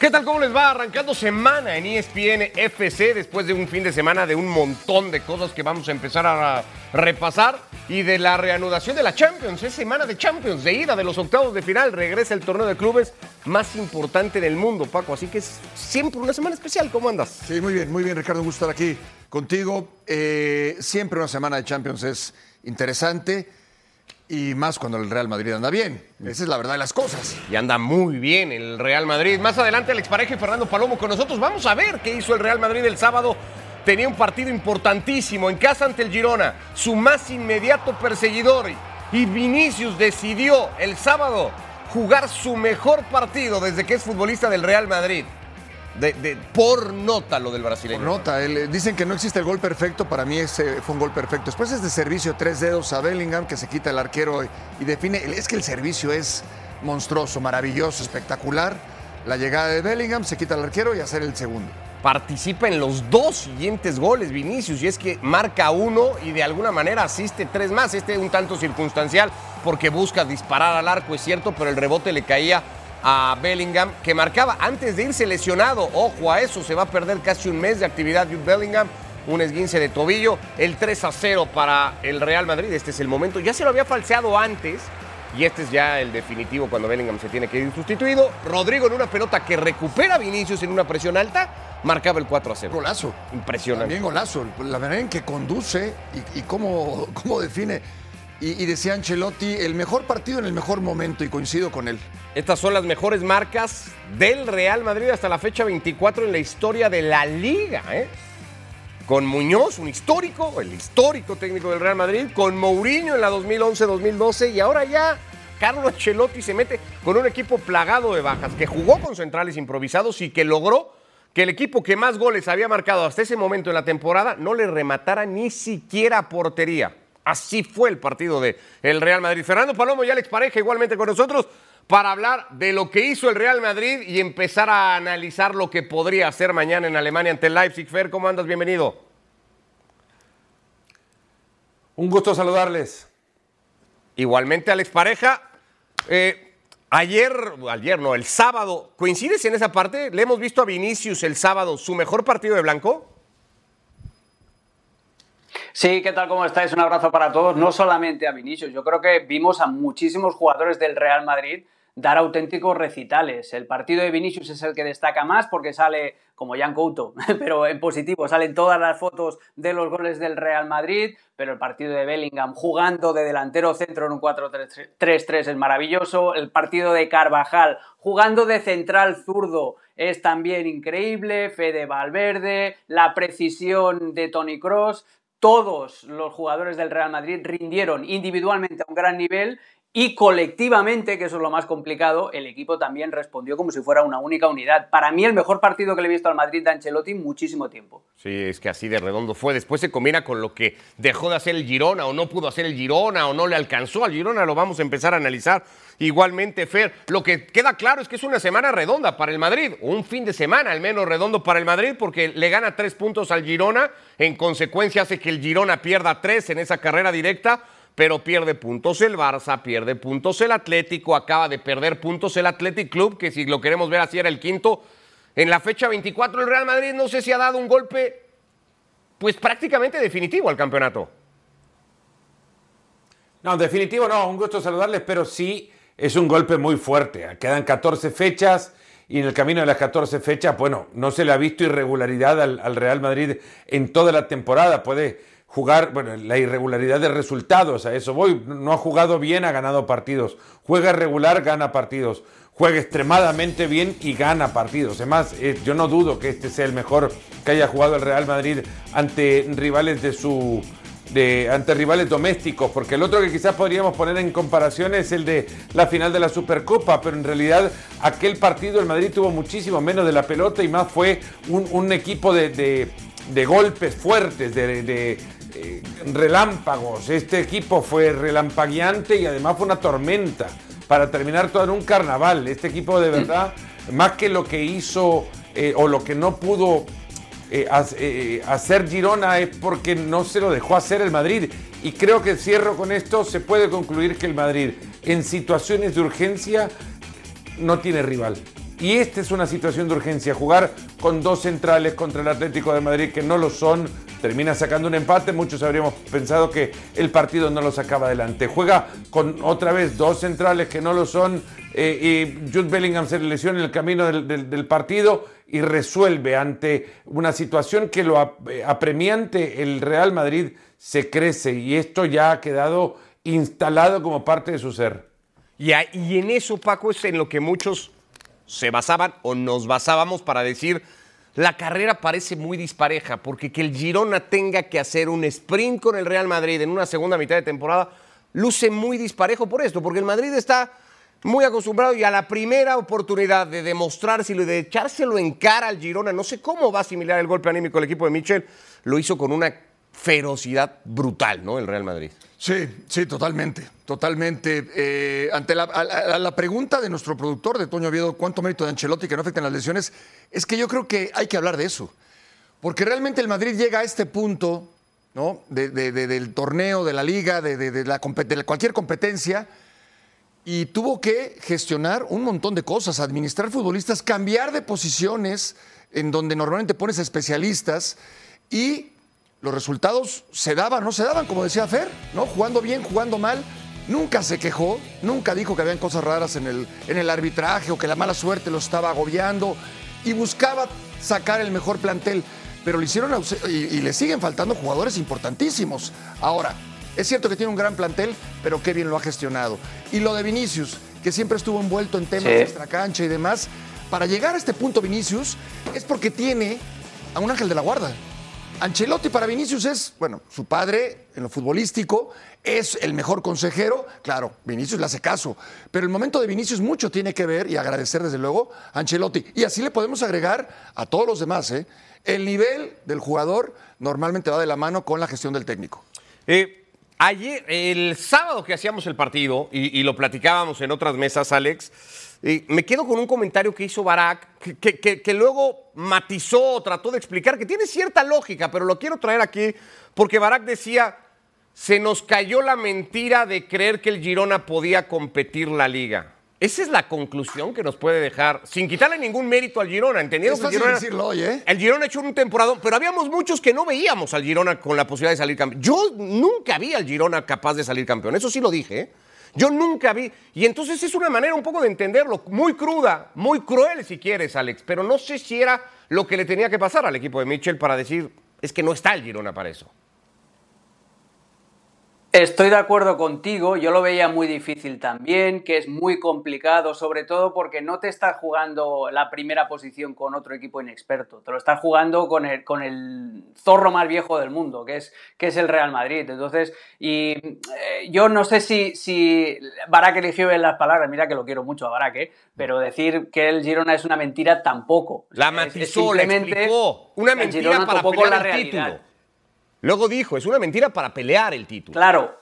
¿Qué tal? ¿Cómo les va? Arrancando semana en ESPN FC después de un fin de semana de un montón de cosas que vamos a empezar a repasar y de la reanudación de la Champions. Es semana de Champions, de ida de los octavos de final. Regresa el torneo de clubes más importante del mundo, Paco. Así que es siempre una semana especial. ¿Cómo andas? Sí, muy bien, muy bien, Ricardo. Un gusto estar aquí contigo. Eh, siempre una semana de Champions es interesante y más cuando el Real Madrid anda bien. Esa es la verdad de las cosas. Y anda muy bien el Real Madrid. Más adelante, Alex Pareja y Fernando Palomo con nosotros. Vamos a ver qué hizo el Real Madrid el sábado. Tenía un partido importantísimo en casa ante el Girona, su más inmediato perseguidor. Y Vinicius decidió el sábado jugar su mejor partido desde que es futbolista del Real Madrid. De, de- por nota lo del brasileño. Por nota, eh, dicen que no existe el gol perfecto, para mí ese fue un gol perfecto. Después es de servicio, tres dedos a Bellingham, que se quita el arquero y, y define. Es que el servicio es monstruoso, maravilloso, espectacular. La llegada de Bellingham, se quita el arquero y hacer el segundo. participa en los dos siguientes goles Vinicius y es que marca uno y de alguna manera asiste tres más. Este un tanto circunstancial porque busca disparar al arco, es cierto, pero el rebote le caía a Bellingham que marcaba antes de irse lesionado. Ojo a eso, se va a perder casi un mes de actividad Jude Bellingham. Un esguince de tobillo, el 3 a 0 para el Real Madrid. Este es el momento. Ya se lo había falseado antes, y este es ya el definitivo cuando Bellingham se tiene que ir sustituido. Rodrigo en una pelota que recupera a Vinicius en una presión alta, marcaba el 4 a 0. Golazo. Impresionante. También golazo. La manera en que conduce y, y cómo, cómo define. Y, decía Ancelotti, el mejor partido en el mejor momento, y coincido con él. Estas son las mejores marcas del Real Madrid hasta la fecha 24 en la historia de la liga. ¿eh? Con Muñoz, un histórico, el histórico técnico del Real Madrid, con Mourinho en la 2011-2012 y ahora ya Carlo Ancelotti se mete con un equipo plagado de bajas, que jugó con centrales improvisados y que logró que el equipo que más goles había marcado hasta ese momento en la temporada no le rematara ni siquiera portería. Así fue el partido de el Real Madrid. Fernando Palomo y Alex Pareja igualmente con nosotros para hablar de lo que hizo el Real Madrid y empezar a analizar lo que podría hacer mañana en Alemania ante el Leipzig. Fer, ¿cómo andas? Bienvenido. Un gusto saludarles. Igualmente, Alex Pareja. eh, ayer, ayer no, el sábado, ¿coincides en esa parte? Le hemos visto a Vinicius el sábado, su mejor partido de blanco. Sí, ¿qué tal? ¿Cómo estáis? Un abrazo para todos. No solamente a Vinicius, yo creo que vimos a muchísimos jugadores del Real Madrid dar auténticos recitales. El partido de Vinicius es el que destaca más porque sale como Jan Couto, pero en positivo, salen todas las fotos de los goles del Real Madrid, pero el partido de Bellingham jugando de delantero centro en un 4-3-3 es maravilloso, el partido de Carvajal jugando de central zurdo es también increíble, Fede Valverde, la precisión de Tony Cross, todos los jugadores del Real Madrid rindieron individualmente a un gran nivel y colectivamente, que eso es lo más complicado, el equipo también respondió como si fuera una única unidad. Para mí el mejor partido que le he visto al Madrid de Ancelotti muchísimo tiempo. Sí, es que así de redondo fue. Después se combina con lo que dejó de hacer el Girona o no pudo hacer el Girona o no le alcanzó al Girona. Lo vamos a empezar a analizar. Igualmente, Fer, lo que queda claro es que es una semana redonda para el Madrid. Un fin de semana al menos redondo para el Madrid porque le gana tres puntos al Girona. En consecuencia hace que el Girona pierda tres en esa carrera directa. Pero pierde puntos el Barça, pierde puntos el Atlético, acaba de perder puntos el Athletic Club, que si lo queremos ver así era el quinto. En la fecha 24 el Real Madrid no sé si ha dado un golpe pues prácticamente definitivo al campeonato. No, definitivo no, un gusto saludarles, pero sí es un golpe muy fuerte. Quedan 14 fechas y en el camino de las 14 fechas, bueno, no se le ha visto irregularidad al, al Real Madrid en toda la temporada. Puede jugar, bueno, la irregularidad de resultados, a eso voy. No ha jugado bien, ha ganado partidos. Juega regular, gana partidos. Juega extremadamente bien y gana partidos. Además, eh, yo no dudo que este sea el mejor que haya jugado el Real Madrid ante rivales de su de, ante rivales domésticos, porque el otro que quizás podríamos poner en comparación es el de la final de la Supercopa, pero en realidad aquel partido el Madrid tuvo muchísimo menos de la pelota y más fue un, un equipo de, de, de, golpes fuertes, de, de eh, relámpagos. Este equipo fue relampagueante y además fue una tormenta para terminar todo en un carnaval. Este equipo de verdad, más que lo que hizo eh, o lo que no pudo eh, eh, hacer Girona es porque no se lo dejó hacer el Madrid. Y creo que cierro con esto, se puede concluir que el Madrid en situaciones de urgencia no tiene rival. Y esta es una situación de urgencia. Jugar con dos centrales contra el Atlético de Madrid que no lo son, termina sacando un empate. Muchos habríamos pensado que el partido no lo sacaba adelante. Juega con otra vez dos centrales que no lo son. Eh, y Jude Bellingham se lesiona en el camino del, partido y resuelve ante una situación que lo eh, apremiante el Real Madrid se crece y esto ya ha quedado instalado como parte de su ser. Y, y en eso, Paco, es en lo que muchos se basaban o nos basábamos para decir la carrera parece muy dispareja, porque que el Girona tenga que hacer un sprint con el Real Madrid en una segunda mitad de temporada, luce muy disparejo por esto, porque el Madrid está muy acostumbrado y a la primera oportunidad de demostrárselo y de echárselo en cara al Girona, no sé cómo va a asimilar el golpe anímico el equipo de Michel, lo hizo con una ferocidad brutal, ¿no? El Real Madrid. Sí, sí, totalmente, totalmente. Eh, ante la, pregunta de nuestro productor, de Toño Oviedo, ¿cuánto mérito de Ancelotti que no afecten las lesiones? Es que yo creo que hay que hablar de eso. Porque realmente el Madrid llega a este punto, ¿no? del torneo, de la liga, de, cualquier competencia, y tuvo que gestionar un montón de cosas, administrar futbolistas, cambiar de posiciones en donde normalmente pones especialistas y los resultados se daban, no se daban, como decía Fer, ¿no? Jugando bien, jugando mal. Nunca se quejó, nunca dijo que habían cosas raras en el, en el arbitraje o que la mala suerte lo estaba agobiando y buscaba sacar el mejor plantel, pero le hicieron y, y le siguen faltando jugadores importantísimos. Ahora, es cierto que tiene un gran plantel, pero qué bien lo ha gestionado. Y lo de Vinicius, que siempre estuvo envuelto en temas de extracancha y demás, para llegar a este punto Vinicius es porque tiene a un ángel de la guarda. Ancelotti para Vinicius es, bueno, su padre en lo futbolístico, es el mejor consejero. Claro, Vinicius le hace caso, pero el momento de Vinicius mucho tiene que ver y agradecer desde luego a Ancelotti. Y así le podemos agregar a todos los demás. ¿eh? El nivel del jugador normalmente va de la mano con la gestión del técnico. Eh, ayer, el sábado que hacíamos el partido, y, y lo platicábamos en otras mesas, Alex, me quedo con un comentario que hizo Barak, que, luego matizó, trató de explicar, que tiene cierta lógica, pero lo quiero traer aquí porque Barak decía, se nos cayó la mentira de creer que el Girona podía competir la liga. Esa es la conclusión que nos puede dejar, sin quitarle ningún mérito al Girona, entendiendo que el Girona, decirlo hoy, ¿eh? el Girona ha hecho un temporadón, pero habíamos muchos que no veíamos al Girona con la posibilidad de salir campeón. Yo nunca vi al Girona capaz de salir campeón, eso sí lo dije, ¿eh? Yo nunca vi. Y entonces es una manera un poco de entenderlo, muy cruda, muy cruel si quieres, Alex. Pero no sé si era lo que le tenía que pasar al equipo de Mitchell para decir, es que no está el Girona para eso. Estoy de acuerdo contigo, yo lo veía muy difícil también, que es muy complicado, sobre todo porque no te estás jugando la primera posición con otro equipo inexperto, te lo estás jugando con el, con el zorro más viejo del mundo, que es, que es el Real Madrid. Entonces, y eh, yo no sé si, si Barak eligió bien las palabras, mira que lo quiero mucho a Barak, ¿eh? pero decir que el Girona es una mentira tampoco. La matizó, la explicó. Una mentira para pelear la el título. Luego dijo, es una mentira para pelear el título. Claro.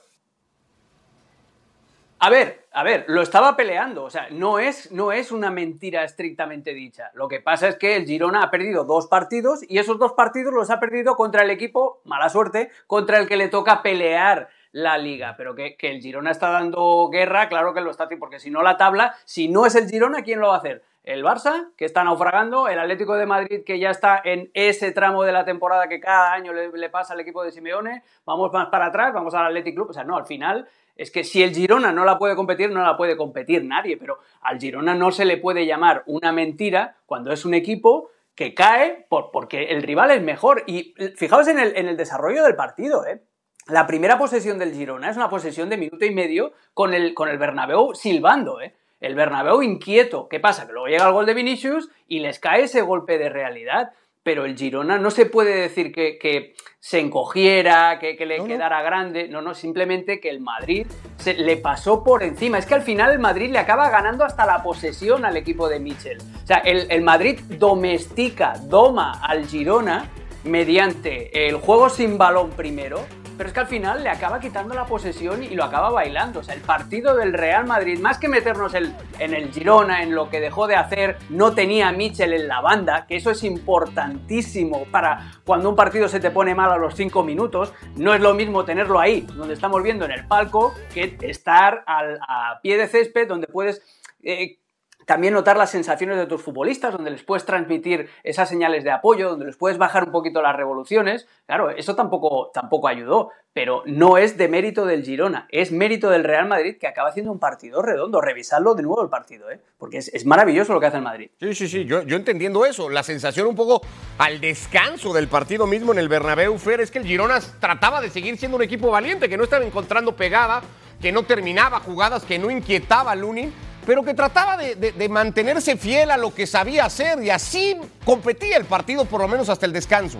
A ver, a ver, lo estaba peleando, o sea, no es, no es una mentira estrictamente dicha. Lo que pasa es que el Girona ha perdido dos partidos y esos dos partidos los ha perdido contra el equipo, mala suerte, contra el que le toca pelear la liga. Pero que, que el Girona está dando guerra, claro que lo está porque si no la tabla, si no es el Girona, ¿quién lo va a hacer? El Barça, que está naufragando, el Atlético de Madrid, que ya está en ese tramo de la temporada que cada año le, pasa al equipo de Simeone, vamos más para atrás, vamos al Athletic Club, o sea, no, al final es que si el Girona no la puede competir, no la puede competir nadie, pero al Girona no se le puede llamar una mentira cuando es un equipo que cae por, porque el rival es mejor. Y fijaos en el, en el desarrollo del partido, ¿eh? La primera posesión del Girona es una posesión de minuto y medio con el, con el Bernabéu silbando, ¿eh? El Bernabéu inquieto. ¿Qué pasa? Que luego llega el gol de Vinicius y les cae ese golpe de realidad. Pero el Girona no se puede decir que, se encogiera, que, le quedara grande. No, no, simplemente que el Madrid se, le pasó por encima. Es que al final el Madrid le acaba ganando hasta la posesión al equipo de Michel. O sea, el, el Madrid domestica, doma al Girona mediante el juego sin balón primero pero es que al final le acaba quitando la posesión y lo acaba bailando. O sea, el partido del Real Madrid, más que meternos en el Girona, en lo que dejó de hacer, no tenía a Mitchell en la banda, que eso es importantísimo para cuando un partido se te pone mal a los 5 minutos. No es lo mismo tenerlo ahí, donde estamos viendo en el palco, que estar al, a pie de césped, donde puedes... Eh, también notar las sensaciones de tus futbolistas, donde les puedes transmitir esas señales de apoyo, donde les puedes bajar un poquito las revoluciones. Claro, eso tampoco, tampoco ayudó, pero no es de mérito del Girona, es mérito del Real Madrid que acaba haciendo un partido redondo. Revisadlo de nuevo el partido, ¿eh? porque es, maravilloso lo que hace el Madrid. Sí, sí, sí, yo, yo entendiendo eso. La sensación un poco al descanso del partido mismo en el Bernabéu, Fer, es que el Girona trataba de seguir siendo un equipo valiente, que no estaba encontrando pegada, que no terminaba jugadas, que no inquietaba a Lunin pero que trataba de, mantenerse fiel a lo que sabía hacer y así competía el partido por lo menos hasta el descanso.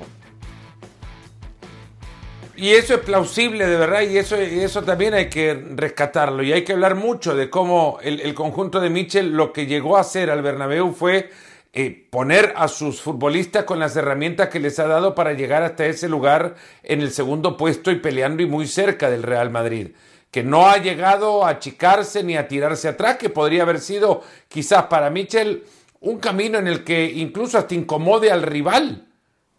Y eso es plausible de verdad y eso, eso también hay que rescatarlo y hay que hablar mucho de cómo el, conjunto de Mitchell lo que llegó a hacer al Bernabéu fue eh, poner a sus futbolistas con las herramientas que les ha dado para llegar hasta ese lugar en el segundo puesto y peleando y muy cerca del Real Madrid que no ha llegado a achicarse ni a tirarse atrás, que podría haber sido quizás para Mitchell un camino en el que incluso hasta incomode al rival,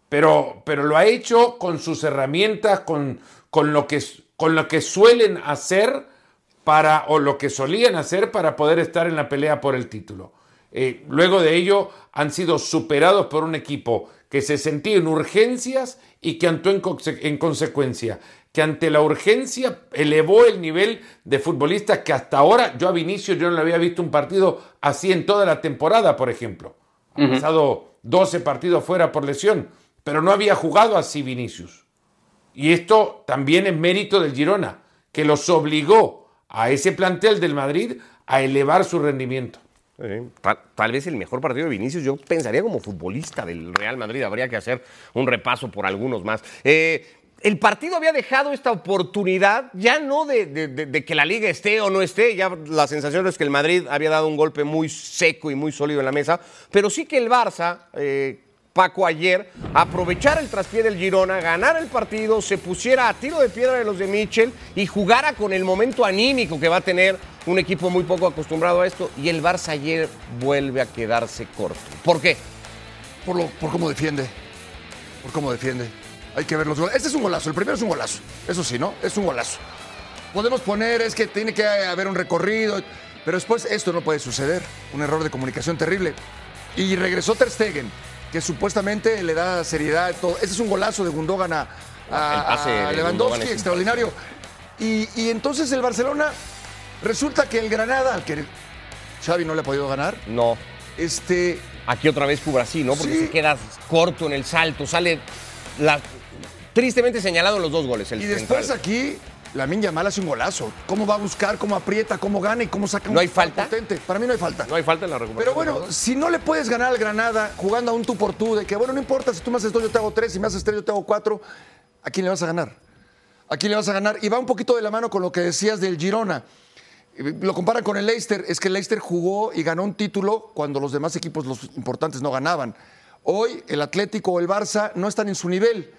pero, pero lo ha hecho con sus herramientas, con, con, lo que, con lo que suelen hacer para, o lo que solían hacer para poder estar en la pelea por el título. Eh, luego de ello han sido superados por un equipo que se sentía en urgencias y que actuó en, en consecuencia que ante la urgencia elevó el nivel de futbolistas que hasta ahora yo a Vinicius yo no le había visto un partido así en toda la temporada, por ejemplo. Ha pasado 12 partidos fuera por lesión, pero no había jugado así Vinicius. Y esto también es mérito del Girona, que los obligó a ese plantel del Madrid a elevar su rendimiento. tal, vez el mejor partido de Vinicius, yo pensaría como futbolista del Real Madrid, habría que hacer un repaso por algunos más. Eh, el partido había dejado esta oportunidad, ya no de, que la liga esté o no esté, ya la sensación es que el Madrid había dado un golpe muy seco y muy sólido en la mesa, pero sí que el Barça, eh, Paco ayer, aprovechara el traspié del Girona, ganara el partido, se pusiera a tiro de piedra de los de Mitchell y jugara con el momento anímico que va a tener un equipo muy poco acostumbrado a esto, y el Barça ayer vuelve a quedarse corto. ¿Por qué? Por, lo, por cómo defiende, por cómo defiende hay que ver los goles. Este es un golazo, el primero es un golazo. Eso sí, ¿no? Es un golazo. Podemos poner, es que tiene que haber un recorrido, pero después esto no puede suceder. Un error de comunicación terrible. Y regresó Ter Stegen, que supuestamente le da seriedad a todo. Este es un golazo de Gundogan a, Lewandowski, extraordinario. Y, y, entonces el Barcelona, resulta que el Granada, al que Xavi no le ha podido ganar. No. Este. Aquí otra vez así, ¿no? Porque se queda corto en el salto, sale la, tristemente señalado en los dos goles. y después aquí, la Minya Mal hace un golazo. ¿Cómo va a buscar, cómo aprieta, cómo gana y cómo saca un ¿No hay falta? potente? Para mí no hay falta. No hay falta en la recuperación. Pero bueno, si no le puedes ganar al Granada jugando a un tú por tú, de que bueno, no importa si tú me haces dos, yo te hago tres, si me haces tres, yo te hago cuatro, ¿a quién le vas a ganar? ¿A quién le vas a ganar? Y va un poquito de la mano con lo que decías del Girona. Lo comparan con el Leicester, es que el Leicester jugó y ganó un título cuando los demás equipos, los importantes, no ganaban. Hoy el Atlético o el Barça no están en su nivel.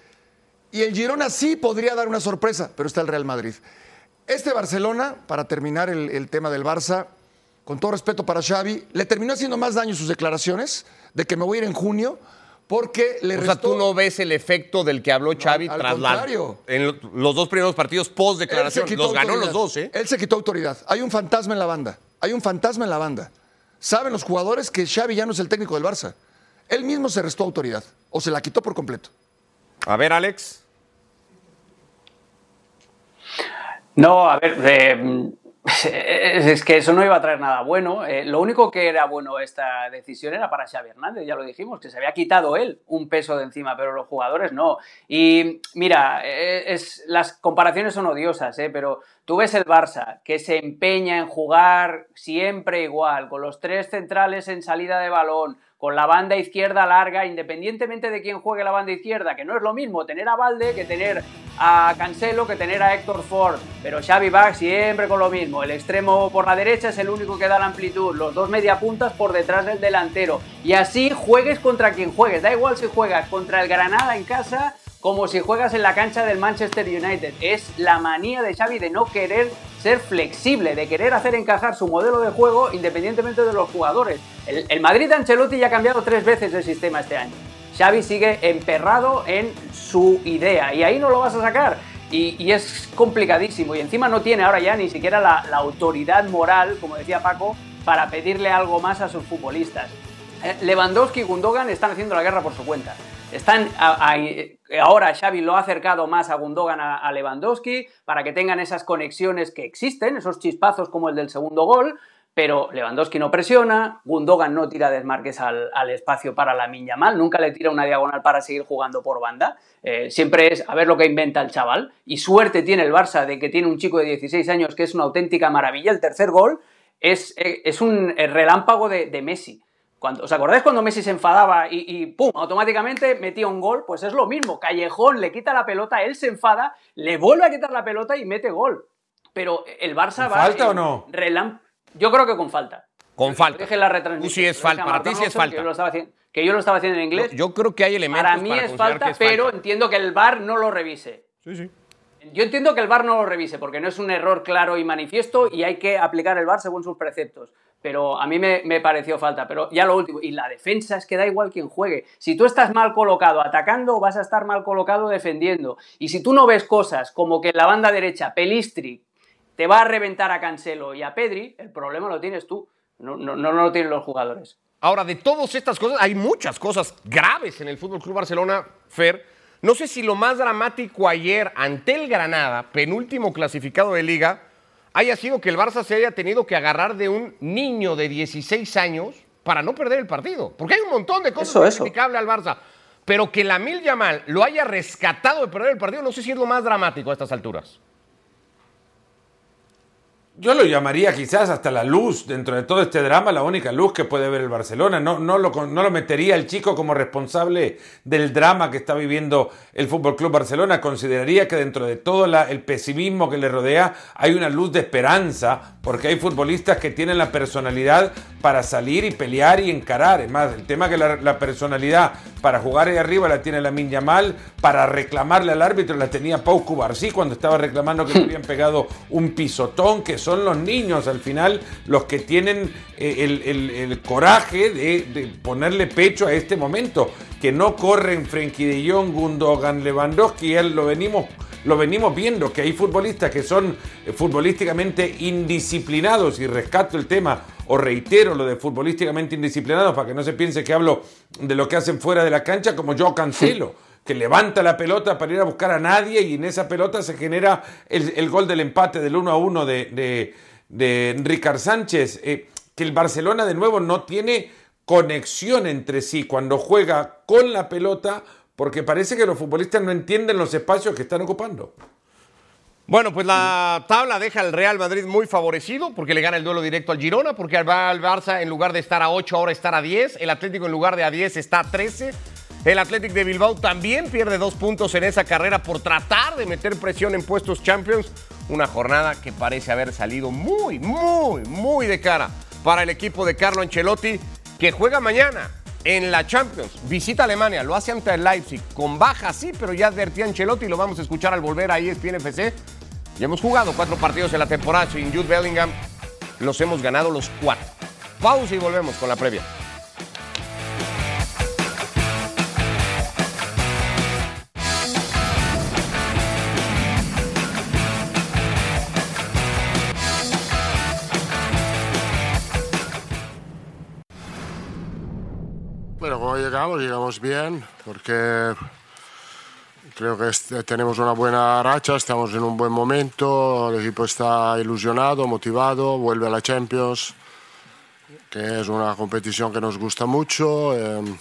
Y el Girona sí podría dar una sorpresa, pero está el Real Madrid. Este Barcelona, para terminar el, tema del Barça, con todo respeto para Xavi, le terminó haciendo más daño sus declaraciones de que me voy a ir en junio porque le O sea, tú no ves el efecto del que habló Xavi tras la, en los dos primeros partidos post declaración. Los ganó los dos, ¿eh? Él se quitó autoridad. Hay un fantasma en la banda. Hay un fantasma en la banda. Saben los jugadores que Xavi ya no es el técnico del Barça. Él mismo se restó autoridad o se la quitó por completo. A ver, Alex. No, a ver, eh, es que eso no iba a traer nada bueno. Eh, lo único que era bueno esta decisión era para Xavi Hernández, ya lo dijimos, que se había quitado él un peso de encima, pero los jugadores no. Y mira, eh, es, las comparaciones son odiosas, pero tú ves el Barça que se empeña en jugar siempre igual, con los tres centrales en salida de balón, con la banda izquierda larga, independientemente de quién juegue la banda izquierda, que no es lo mismo tener a Valde que tener a Cancelo, que tener a Héctor Ford, pero Xavi va siempre con lo mismo, el extremo por la derecha es el único que da la amplitud, los dos mediapuntas por detrás del delantero, y así juegues contra quien juegues, da igual si juegas contra el Granada en casa como si juegas en la cancha del Manchester United. Es la manía de Xavi de no querer ser flexible, de querer hacer encajar su modelo de juego independientemente de los jugadores. El, Madrid de Ancelotti ya ha cambiado tres veces el sistema este año. Xavi sigue emperrado en su idea y ahí no lo vas a sacar. Y, es complicadísimo. Y encima no tiene ahora ya ni siquiera la, autoridad moral, como decía Paco, para pedirle algo más a sus futbolistas. Eh, Lewandowski y Gundogan están haciendo la guerra por su cuenta. Están ahora Xavi lo ha acercado más a Gundogan a, Lewandowski para que tengan esas conexiones que existen, esos chispazos como el del segundo gol, pero Lewandowski no presiona, Gundogan no tira desmarques al, espacio para la miña mal, nunca le tira una diagonal para seguir jugando por banda. Eh, siempre es a ver lo que inventa el chaval. Y suerte tiene el Barça de que tiene un chico de 16 años que es una auténtica maravilla. El tercer gol es, eh, es un relámpago de Messi. ¿Os acordáis cuando Messi se enfadaba y, ¡pum! automáticamente metía un gol? Pues es lo mismo. Callejón le quita la pelota, él se enfada, le vuelve a quitar la pelota y mete gol. Pero el Barça va. ¿Falta o no? Yo creo que con falta. Con falta. Deje la retransmisión. Sí, es falta. Para ti sí es falta. Que yo, lo estaba haciendo, que yo lo estaba haciendo en inglés. yo creo que hay elementos. Para mí es falta, pero entiendo que el VAR no lo revise. Sí, sí. Yo entiendo que el VAR no lo revise porque no es un error claro y manifiesto y hay que aplicar el VAR según sus preceptos. Pero a mí me, pareció falta. Pero ya lo último, y la defensa es que da igual quien juegue. Si tú estás mal colocado atacando, vas a estar mal colocado defendiendo. Y si tú no ves cosas como que la banda derecha Pelistri te va a reventar a Cancelo y a Pedri, el problema lo tienes tú, no, no, no lo tienen los jugadores. Ahora, de todas estas cosas, hay muchas cosas graves en el Fútbol Club Barcelona, Fer no sé si lo más dramático ayer ante el Granada, penúltimo clasificado de liga, haya sido que el Barça se haya tenido que agarrar de un niño de 16 años para no perder el partido. Porque hay un montón de cosas criticables al Barça. Pero que la Mil Yamal lo haya rescatado de perder el partido, no sé si es lo más dramático a estas alturas. Yo lo llamaría quizás hasta la luz dentro de todo este drama, la única luz que puede ver el Barcelona. No, no, lo, no lo metería el chico como responsable del drama que está viviendo el Fútbol Club Barcelona. Consideraría que dentro de todo el pesimismo que le rodea hay una luz de esperanza, porque hay futbolistas que tienen la personalidad para salir y pelear y encarar. Es más, el tema que la, personalidad para jugar ahí arriba la tiene la Yamal, para reclamarle al árbitro la tenía Pau Cubarsí cuando estaba reclamando que le habían pegado un pisotón, que los niños al final los que tienen eh, el, coraje de, ponerle pecho a este momento, que no corren Frenkie de Jong, Gundogan, Lewandowski, él lo venimos lo venimos viendo, que hay futbolistas que son eh, futbolísticamente indisciplinados, y rescato el tema, o reitero lo de futbolísticamente indisciplinados, para que no se piense que hablo de lo que hacen fuera de la cancha, como yo cancelo que levanta la pelota para ir a buscar a nadie y en esa pelota se genera el, gol del empate del 1 a 1 de, de, Ricard Sánchez. Eh, que el Barcelona de nuevo no tiene conexión entre sí cuando juega con la pelota porque parece que los futbolistas no entienden los espacios que están ocupando. Bueno, pues la tabla deja al Real Madrid muy favorecido porque le gana el duelo directo al Girona, porque al Barça en lugar de estar a 8 ahora estar a 10, el Atlético en lugar de a 10 está a 13. El Athletic de Bilbao también pierde dos puntos en esa carrera por tratar de meter presión en puestos Champions. Una jornada que parece haber salido muy, muy, muy de cara para el equipo de Carlo Ancelotti, que juega mañana en la Champions. Visita Alemania, lo hace ante el Leipzig. Con baja, sí, pero ya advertía Ancelotti, lo vamos a escuchar al volver a ESPN FC. Ya hemos jugado cuatro partidos en la temporada sin Jude Bellingham. Los hemos ganado los cuatro. Pausa y volvemos con la previa. Llegamos, llegamos bien, porque creo que tenemos una buena racha, estamos en un buen momento, el equipo está ilusionado, motivado, vuelve a la Champions, que es una competición que nos gusta mucho. Em,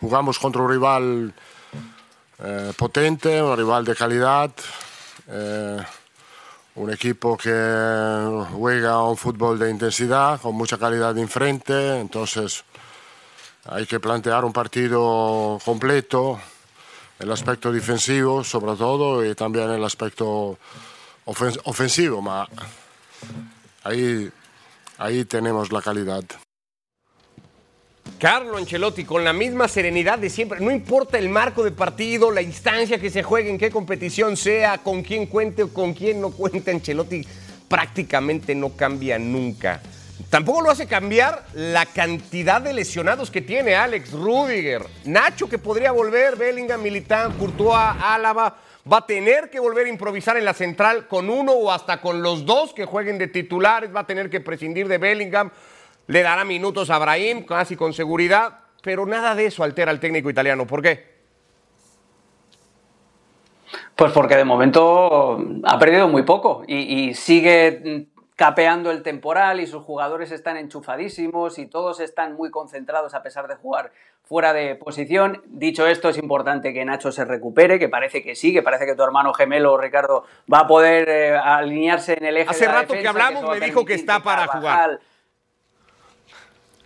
jugamos contra un rival eh, potente, un rival de calidad, eh, un equipo que juega un fútbol de intensidad, con mucha calidad enfrente, entonces hay que plantear un partido completo, el aspecto defensivo sobre todo y también el aspecto ofensivo, pero ahí, ahí tenemos la calidad. Carlo Ancelotti con la misma serenidad de siempre, no importa el marco de partido, la instancia que se juegue, en qué competición sea, con quién cuente o con quién no cuente, Ancelotti prácticamente no cambia nunca. Tampoco lo hace cambiar la cantidad de lesionados que tiene Alex Rudiger. Nacho que podría volver, Bellingham, Militán, Courtois, Álava. Va a tener que volver a improvisar en la central con uno o hasta con los dos que jueguen de titulares. Va a tener que prescindir de Bellingham. le dará minutos a Brahim, casi con seguridad, pero nada de eso altera al técnico italiano. ¿Por qué? Pues porque de momento ha perdido muy poco y, y sigue capeando el temporal y sus jugadores están enchufadísimos y todos están muy concentrados a pesar de jugar fuera de posición. Dicho esto, es importante que Nacho se recupere, que parece que sí, que parece que tu hermano gemelo Ricardo va a poder eh, alinearse en el eje Hace de la rato defensa, que hablamos me dijo que está para jugar.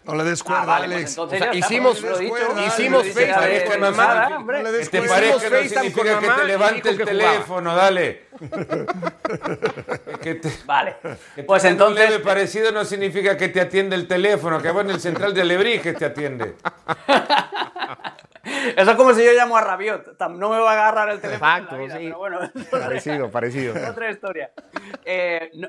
No le des Ah, cuerda, vale, pues Alex. entonces O sea, hicimos- pues dicho, hicimos FaceTime con mamá. No le des ¿Te cuerda. parece no significa que mamá te levante el teléfono? Dale. que te, Vale, que pues tenga un entonces leve parecido no significa que te atiende el teléfono, que va en el central de Alebrijes te atiende. Eso es como si yo llamo a Rabiot. No me va a agarrar el teléfono. en la Exacto, vida, sí. pero bueno, Parecido, parecido. otra historia. Eh, no,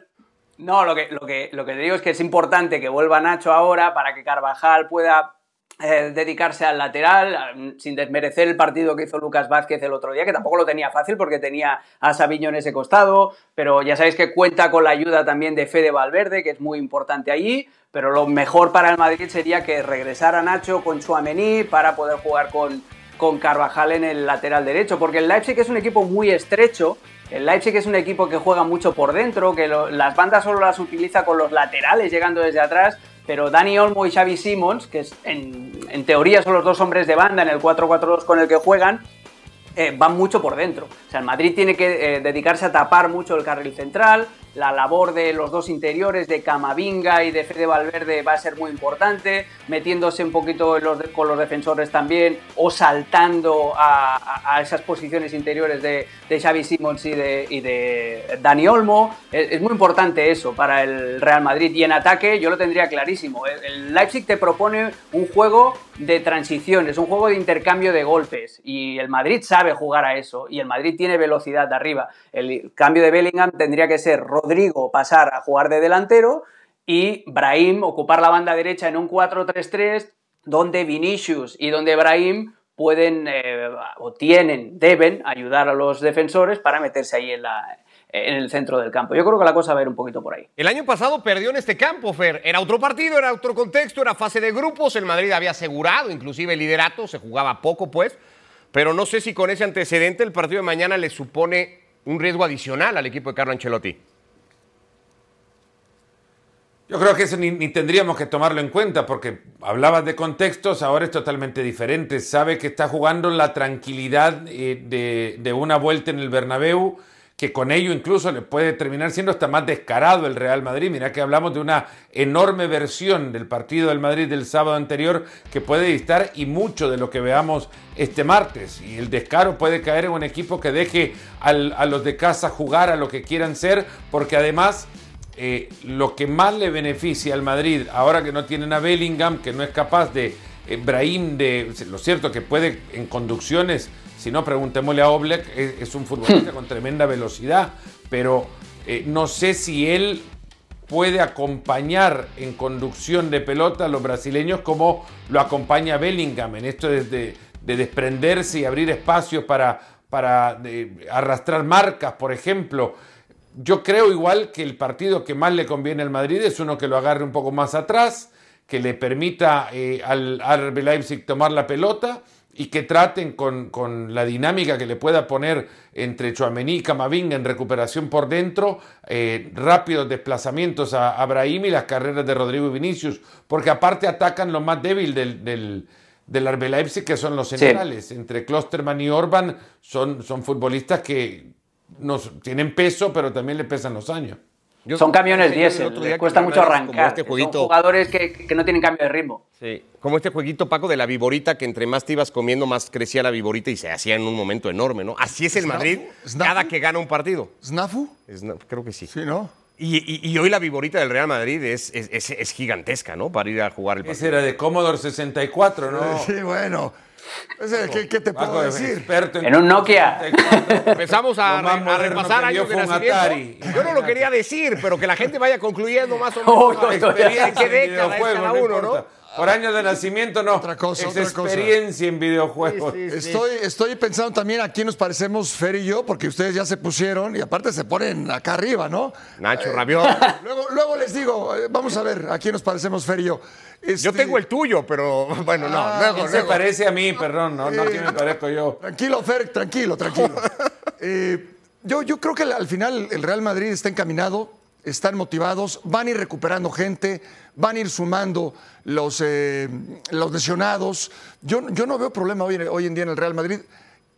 no, lo, que, lo, que, lo que te digo es que es importante que vuelva Nacho ahora para que Carvajal pueda eh, dedicarse al lateral, sin desmerecer el partido que hizo Lucas Vázquez el otro día, que tampoco lo tenía fácil porque tenía a Sabiño en ese costado, pero ya sabéis que cuenta con la ayuda también de Fede Valverde, que es muy importante allí, pero lo mejor para el Madrid sería que regresara Nacho con Chouameni para poder jugar con, con Carvajal en el lateral derecho, porque el Leipzig es un equipo muy estrecho, el Leipzig es un equipo que juega mucho por dentro, que las bandas solo las utiliza con los laterales llegando desde atrás, pero Dani Olmo y Xavi Simons, que es, en, en teoría son los dos hombres de banda en el 4-4-2 con el que juegan, eh, van mucho por dentro. O sea, el Madrid tiene que eh, dedicarse a tapar mucho el carril central, la labor de los dos interiores, de Camavinga y de Fede Valverde, va a ser muy importante, metiéndose un poquito con los defensores también, o saltando a, a- esas posiciones interiores de, de Xavi Simons y de, Dani Olmo. Es, muy importante eso para el Real Madrid. Y en ataque yo lo tendría clarísimo. El Leipzig te propone un juego de transiciones, un juego de intercambio de golpes. Y el Madrid sabe jugar a eso. Y el Madrid tiene velocidad de arriba. El cambio de Bellingham tendría que ser Rodrigo pasar a jugar de delantero y Brahim ocupar la banda derecha en un 4-3-3 donde Vinicius y donde Brahim pueden eh, o tienen, deben ayudar a los defensores para meterse ahí en, la, en el centro del campo. Yo creo que la cosa va a ir un poquito por ahí. El año pasado perdió en este campo, Fer. Era otro partido, era otro contexto, era fase de grupos. El Madrid había asegurado inclusive el liderato, se jugaba poco, pues. Pero no sé si con ese antecedente el partido de mañana le supone un riesgo adicional al equipo de Carlo Ancelotti. Yo creo que eso ni, ni tendríamos que tomarlo en cuenta porque hablabas de contextos, ahora es totalmente diferente. Sabe que está jugando en la tranquilidad eh, de, de una vuelta en el Bernabéu, que con ello incluso le puede terminar siendo hasta más descarado el Real Madrid. Mira que hablamos de una enorme versión del partido del Madrid del sábado anterior que puede distar y mucho de lo que veamos este martes. Y el descaro puede caer en un equipo que deje a los de casa jugar a lo que quieran ser, porque además eh, lo que más le beneficia al Madrid, ahora que no tienen a Bellingham, que no es capaz de, eh, Brahim, de, lo cierto que puede en conducciones, si no preguntémosle a Oblak, es, es un futbolista con tremenda velocidad, pero eh, no sé si él puede acompañar en conducción de pelota a los brasileños como lo acompaña Bellingham, en esto de, de- de desprenderse y abrir espacios para, para de, arrastrar marcas, por ejemplo. Yo creo igual que el partido que más le conviene al Madrid es uno que lo agarre un poco más atrás, que le permita eh, al RB Leipzig tomar la pelota y que traten con, con la dinámica que le pueda poner entre Chouameni y Camavinga en recuperación por dentro, eh, rápidos desplazamientos a, a Brahim y las carreras de Rodrigo y Vinicius, porque aparte atacan lo más débil del, del, del Leipzig, que son los centrales. Entre Klosterman y Orban son, son futbolistas que nos, tienen peso, pero también le pesan los años. Yo- Son camiones el diésel, les cuesta mucho arrancar. Este Son jugadores que, que no tienen cambio de ritmo. Sí, como este jueguito, Paco, de la viborita, que entre más te ibas comiendo, más crecía la viborita y se hacía en un momento enorme, ¿no? Así es el Madrid ¿Snafu? cada que gana un partido. ¿Snafu? Creo que sí. Sí, ¿no? Y, y- y hoy la viborita del Real Madrid es, es- es- es gigantesca, ¿no? Para ir a jugar el Ese partido. era de Commodore 64, ¿no? Sí, bueno. Ese, ¿Qué, qué te puedo decir? experto En un Nokia. 54. Empezamos a, a repasar que años de nacimiento. Atari. Yo no lo quería decir, pero que la gente vaya concluyendo más o Oh, menos. no, no, experiencia, Experiencia ¿Qué en década es cada no uno, no? Por año de nacimiento no. Otra cosa, es otra cosa. experiencia en videojuegos. Sí, sí, sí. Estoy, estoy pensando también a quién nos parecemos Fer y yo, porque ustedes ya se pusieron y aparte se ponen acá arriba, ¿no? Nacho Rabiot. Luego, luego les digo, eh, vamos a ver a quién nos parecemos Fer y yo. Yo Este, tengo el tuyo, pero bueno, no. Ah, luego, ¿Quién se parece a mí? Perdón, no, no, ¿quién me parezco yo? Tranquilo, Fer, tranquilo, tranquilo. Eh, yo, yo creo que al final el Real Madrid está encaminado, están motivados, van a ir recuperando gente, van a ir sumando los, eh, los lesionados. Yo, yo no veo problema hoy, en- hoy en día en el Real Madrid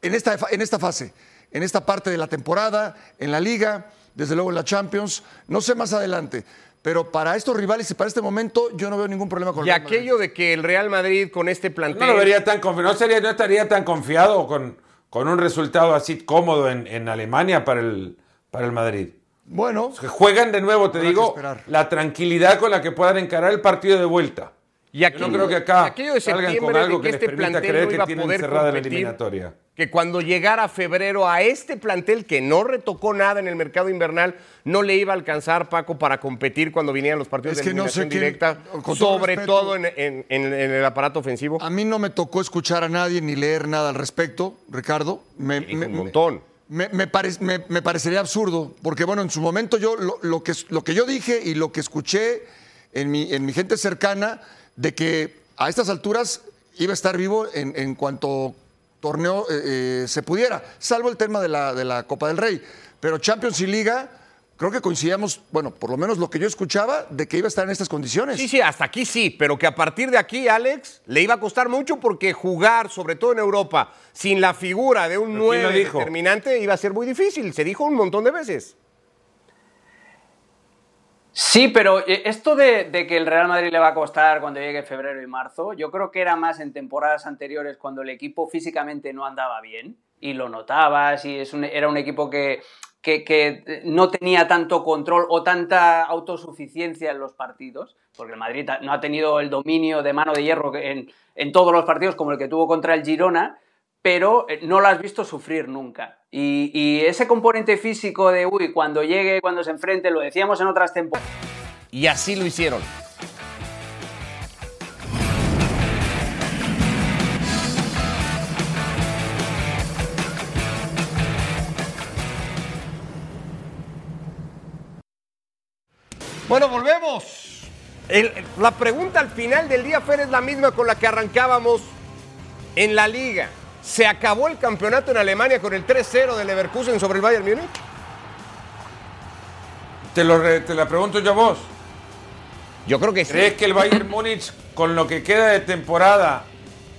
en esta, en esta fase, en esta parte de la temporada, en la liga, desde luego en la Champions, no sé más adelante. Pero para estos rivales y para este momento, yo no veo ningún problema con el Y Real Madrid. aquello de que el Real Madrid con este plantel. No lo vería tan confiado, no, sería, no estaría tan confiado con, con un resultado así cómodo en, en Alemania para el, para el Madrid. Bueno, Que juegan de nuevo, te Habrá que digo, esperar. la tranquilidad con la que puedan encarar el partido de vuelta. Y Yo aquello, no creo que acá aquello de salgan septiembre con algo de que que les este permita plantel creer no que iba a tienen poder cerrada la competir, eliminatoria. que cuando llegara febrero a este plantel que no retocó nada en el mercado invernal, no le iba a alcanzar, Paco, para competir cuando vinieran los partidos Es de que no sé eliminación directa, sobre respeto- todo en, en- en- en el aparato ofensivo. A mí no me tocó escuchar a nadie ni leer nada al respecto, Ricardo. Me, Dijo me- un montón. me- me pare- me- me parecería absurdo, porque bueno, en su momento yo lo, lo que, lo que yo dije y lo que escuché en mi, en mi gente cercana, de que a estas alturas iba a estar vivo en, en cuanto torneo eh, eh, se pudiera, salvo el tema de la, de la Copa del Rey. Pero Champions y Liga, creo que coincidíamos, bueno, por lo menos lo que yo escuchaba, de que iba a estar en estas condiciones. Sí, sí, hasta aquí sí, pero que a partir de aquí, Alex, le iba a costar mucho porque jugar, sobre todo en Europa, sin la figura de un ¿Pero quién lo 9 dijo? determinante iba a ser muy difícil. Se dijo un montón de veces. Sí, pero eh, esto de, que el Real Madrid le va a costar cuando llegue febrero y marzo, yo creo que era más en temporadas anteriores cuando el equipo físicamente no andaba bien y lo notabas y era un equipo que, que no tenía tanto control o tanta autosuficiencia en los partidos, porque el Madrid no ha tenido el dominio de mano de hierro en, en todos los partidos como el que tuvo contra el Girona, pero eh, no lo has visto sufrir nunca. Y, y ese componente físico de, uy, cuando llegue, cuando se enfrente, lo decíamos en otras temporadas. Y así lo hicieron. Bueno, volvemos. El- la pregunta al final del día, Fer, es la misma con la que arrancábamos en la liga. ¿Se acabó el campeonato en Alemania con el 3-0 del Leverkusen sobre el Bayern Múnich? Te, lo re- te la pregunto yo a vos. Yo creo que sí. ¿Crees que el Bayern Múnich, con lo que queda de temporada,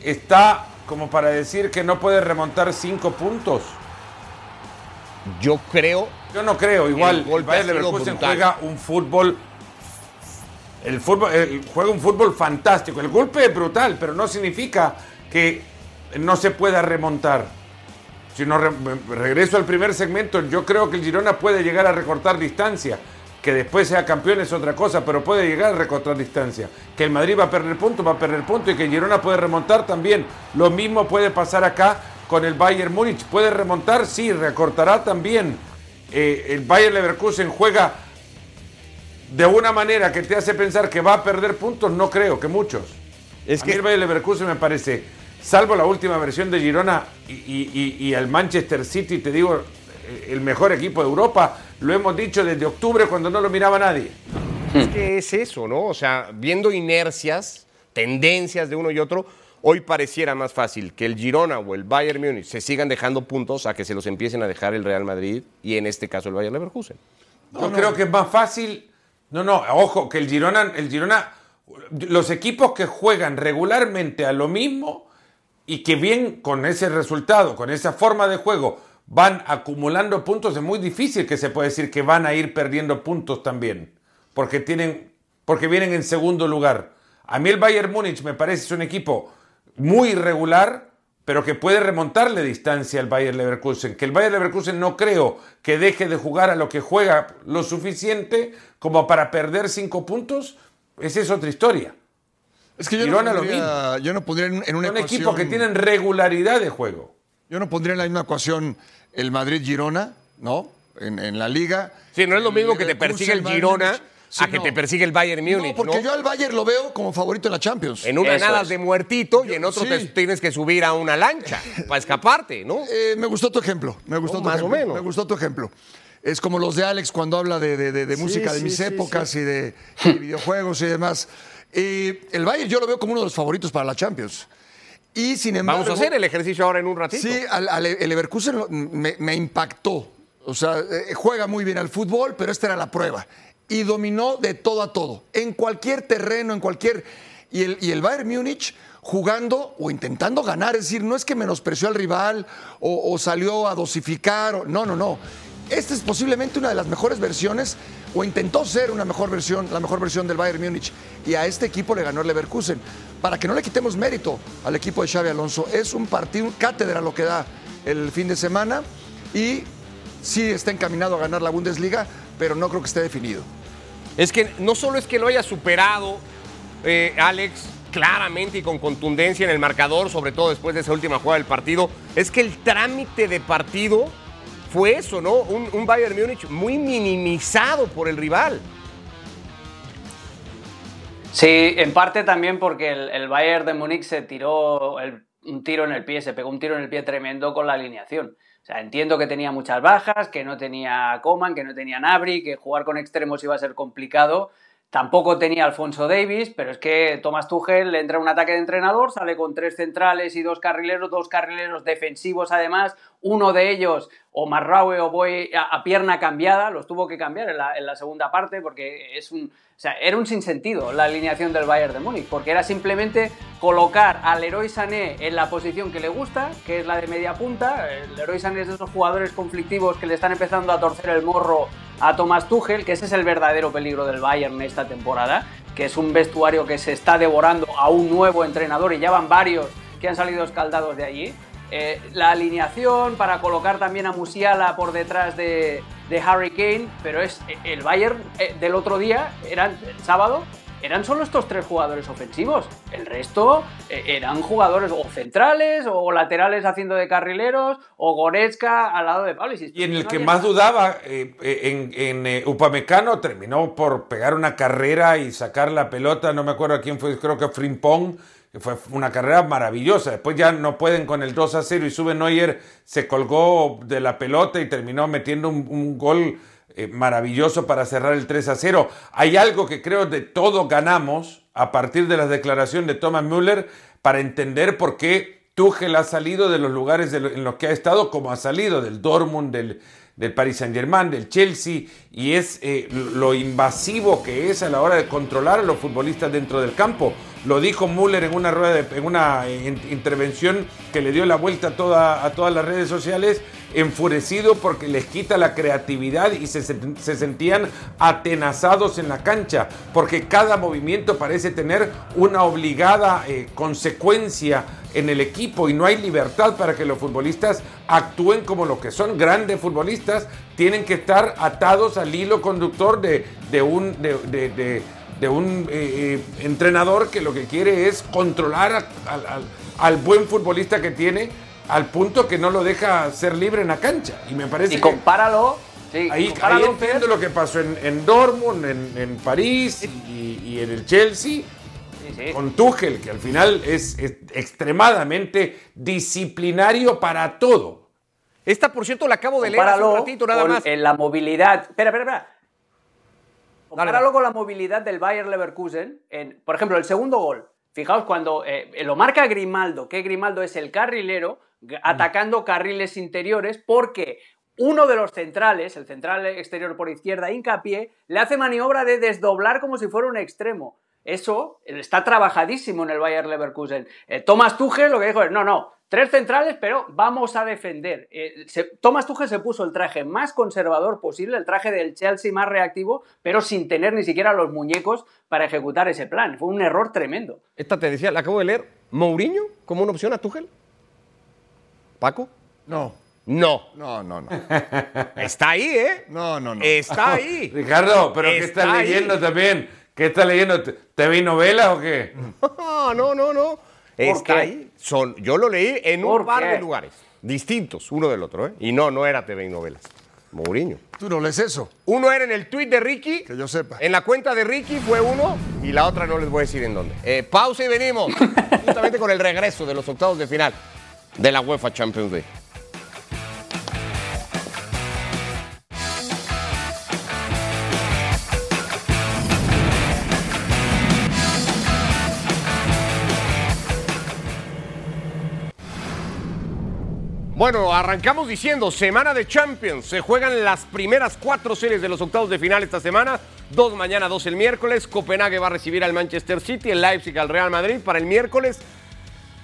está como para decir que no puede remontar cinco puntos? Yo creo Yo no creo. Igual, El Bayern Leverkusen brutal. juega un fútbol. El fútbol el- juega un fútbol fantástico. El golpe es brutal, pero no significa que no se pueda remontar. Si no re- regreso al primer segmento, yo creo que el Girona puede llegar a recortar distancia. Que después sea campeón es otra cosa, pero puede llegar a recortar distancia. Que el Madrid va a perder puntos, va a perder puntos y que el Girona puede remontar también. Lo mismo puede pasar acá con el Bayern Múnich. ¿Puede remontar? Sí, recortará también. Eh, el Bayern Leverkusen juega de una manera que te hace pensar que va a perder puntos, no creo que muchos. Es a mí que- el Bayern Leverkusen me parece, salvo la última versión de Girona y, y- y- y el Manchester City, te digo, eh, el mejor equipo de Europa, lo hemos dicho desde octubre cuando no lo miraba nadie. Es que es eso, ¿no? O sea, viendo inercias, tendencias de uno y otro, hoy pareciera más fácil que el Girona o el Bayern Múnich se sigan dejando puntos a que se los empiecen a dejar el Real Madrid y en este caso el Bayern Leverkusen. Yo creo que es más fácil. No, no, ojo, que el Girona, el Girona, los equipos que juegan regularmente a lo mismo y que bien con ese resultado, con esa forma de juego, van acumulando puntos, es muy difícil que se pueda decir que van a ir perdiendo puntos también, porque tienen, porque vienen en segundo lugar. A mí el Bayern Múnich me parece es un equipo muy irregular, pero que puede remontarle distancia al Bayern Leverkusen. Que el Bayern Leverkusen no creo que deje de jugar a lo que juega lo suficiente como para perder cinco puntos, esa es otra historia. Es que yo Girona no lo pondría, yo no pondría en, en una Son ecuación... equipos que tienen regularidad de juego. Yo no pondría en la misma ecuación el Madrid-Girona, ¿no? En, en la liga. Sí, no es lo El mismo que te persigue el Girona. Sí, a que te persigue el Bayern Múnich, No, porque ¿no? yo al Bayern lo veo como favorito en la Champions. En una es. de muertito y en otro sí. te tienes que subir a una lancha para escaparte, ¿no? Eh, me gustó tu ejemplo. Me gustó tu más o ejemplo, menos. Me gustó tu ejemplo. Es como los de Alex cuando habla de, de- de- de música de sí, mis sí, épocas y de, y de videojuegos y demás. Eh, el Bayern yo lo veo como uno de los favoritos para la Champions. Y sin embargo. Vamos a hacer el ejercicio ahora en un ratito. Sí, al, al- el Leverkusen me, me impactó. O sea, eh, juega muy bien al fútbol, pero esta era la prueba. Y dominó de todo a todo. En cualquier terreno, en cualquier. Y el, y el Bayern Múnich jugando o intentando ganar. Es decir, no es que menospreció al rival o, o salió a dosificar. o- no, no, no. Esta es posiblemente una de las mejores versiones, o intentó ser una mejor versión, la mejor versión del Bayern Múnich. Y a este equipo le ganó el Leverkusen. Para que no le quitemos mérito al equipo de Xavi Alonso, es un partido, un cátedra lo que da el fin de semana. Y sí está encaminado a ganar la Bundesliga, pero no creo que esté definido. Es que no solo es que lo haya superado eh, Alex claramente y con contundencia en el marcador, sobre todo después de esa última jugada del partido, es que el trámite de partido fue eso, ¿no? Un, Bayern Múnich muy minimizado por el rival. Sí, en parte también porque el, Bayern de Múnich se tiró un tiro en el pie, se pegó un tiro en el pie tremendo con la alineación. O sea, entiendo que tenía muchas bajas, que no tenía Coman, que no tenía Nabri, que jugar con extremos iba a ser complicado. Tampoco tenía Alfonso Davis, pero es que Thomas Tuchel le entra un ataque de entrenador, sale con tres centrales y dos carrileros, dos carrileros defensivos además, uno de ellos, o Marraue o Boy, a, pierna cambiada, los tuvo que cambiar en la, segunda parte porque es o sea, era un sinsentido la alineación del Bayern de Múnich, porque era simplemente colocar al Leroy Sané en la posición que le gusta, que es la de media punta. El Leroy Sané es de esos jugadores conflictivos que le están empezando a torcer el morro a Thomas Tuchel, que ese es el verdadero peligro del Bayern esta temporada, que es un vestuario que se está devorando a un nuevo entrenador y ya van varios que han salido escaldados de allí. Eh, la alineación para colocar también a Musiala por detrás de, de Harry Kane, pero es eh, el Bayern eh, del otro día, eran el sábado, eran solo estos tres jugadores ofensivos. El resto eh, eran jugadores o centrales o laterales haciendo de carrileros o Goretzka al lado de Pablo. Y en el que más dudaba, eh, eh, en, en eh, Upamecano, terminó por pegar una carrera y sacar la pelota, no me acuerdo a quién fue, creo que Frimpong, fue una carrera maravillosa. Después ya no pueden con el 2 a 0 y sube Neuer, se colgó de la pelota y terminó metiendo un, un gol eh, maravilloso para cerrar el 3 a 0. Hay algo que creo de todo ganamos a partir de la declaración de Thomas Müller para entender por qué Tuchel ha salido de los lugares de lo- en los que ha estado, como ha salido del Dortmund, del, del Paris Saint Germain, del Chelsea, y es eh, lo invasivo que es a la hora de controlar a los futbolistas dentro del campo. Lo dijo Müller en una, rueda de- en una eh, in- intervención que le dio la vuelta a, toda- a todas las redes sociales, enfurecido porque les quita la creatividad y se, se sentían atenazados en la cancha, porque cada movimiento parece tener una obligada eh, consecuencia en el equipo y no hay libertad para que los futbolistas actúen como lo que son. Grandes futbolistas, tienen que estar atados al hilo conductor de, de un, de- de- un eh, eh, entrenador que lo que quiere es controlar a- al, al- al buen futbolista que tiene al punto que no lo deja ser libre en la cancha. Y me parece Y que compáralo. sí, ahí, compáralo, ahí entiendo lo que pasó en, en Dortmund, en, en París y, y en el Chelsea Sí, sí. con Tuchel, que al final es, es extremadamente disciplinario para todo. Esta, por cierto, la acabo de leer hace un ratito nada con, más. eh, la movilidad. Espera, espera, espera. Compáralo con la movilidad del Bayer Leverkusen. En, por ejemplo, el segundo gol. Fijaos, cuando eh, lo marca Grimaldo, que Grimaldo es el carrilero, g- atacando carriles interiores, porque uno de los centrales, el central exterior por izquierda, hincapié, le hace maniobra de desdoblar como si fuera un extremo. Eso está trabajadísimo en el Bayer Leverkusen. Eh, Thomas Tuchel lo que dijo es, no, no, tres centrales, pero vamos a defender. Eh, se- Thomas Tuchel se puso el traje más conservador posible, el traje del Chelsea más reactivo, pero sin tener ni siquiera los muñecos para ejecutar ese plan. Fue un error tremendo. Esta te decía, la acabo de leer. ¿Mourinho como una opción a Tuchel? ¿Paco? No, No. no, no, no. Está ahí, ¿eh? No, no, no. Está ahí. Ricardo, pero Está estás ahí. leyendo también ¿Qué está leyendo? ¿TV novelas o qué? No, no, no, no. Está qué? ahí. Son, yo lo leí en un ¿Por par qué? de lugares, distintos, uno del otro, ¿eh? Y no, no era TV y novelas. Mourinho. Tú no lees eso, Uno era en el tweet de Ricky. que yo sepa. En la cuenta de Ricky fue uno y la otra no les voy a decir en dónde. Eh, pausa y venimos. Justamente con el regreso de los octavos de final de la UEFA Champions League. Bueno, arrancamos diciendo, semana de Champions. Se juegan las primeras cuatro series de los octavos de final esta semana. Dos mañana, dos el miércoles. Copenhague va a recibir al Manchester City, el Leipzig al Real Madrid. Para el miércoles,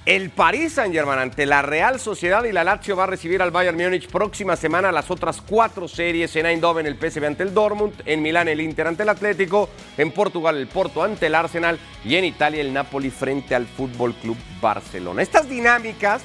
el Paris Saint-Germain ante la Real Sociedad y la Lazio va a recibir al Bayern Múnich próxima semana las otras cuatro series. En Eindhoven el PSV ante el Dortmund, en Milán el Inter ante el Atlético, en Portugal el Porto ante el Arsenal y en Italia el Napoli frente al Fútbol Club Barcelona. Estas dinámicas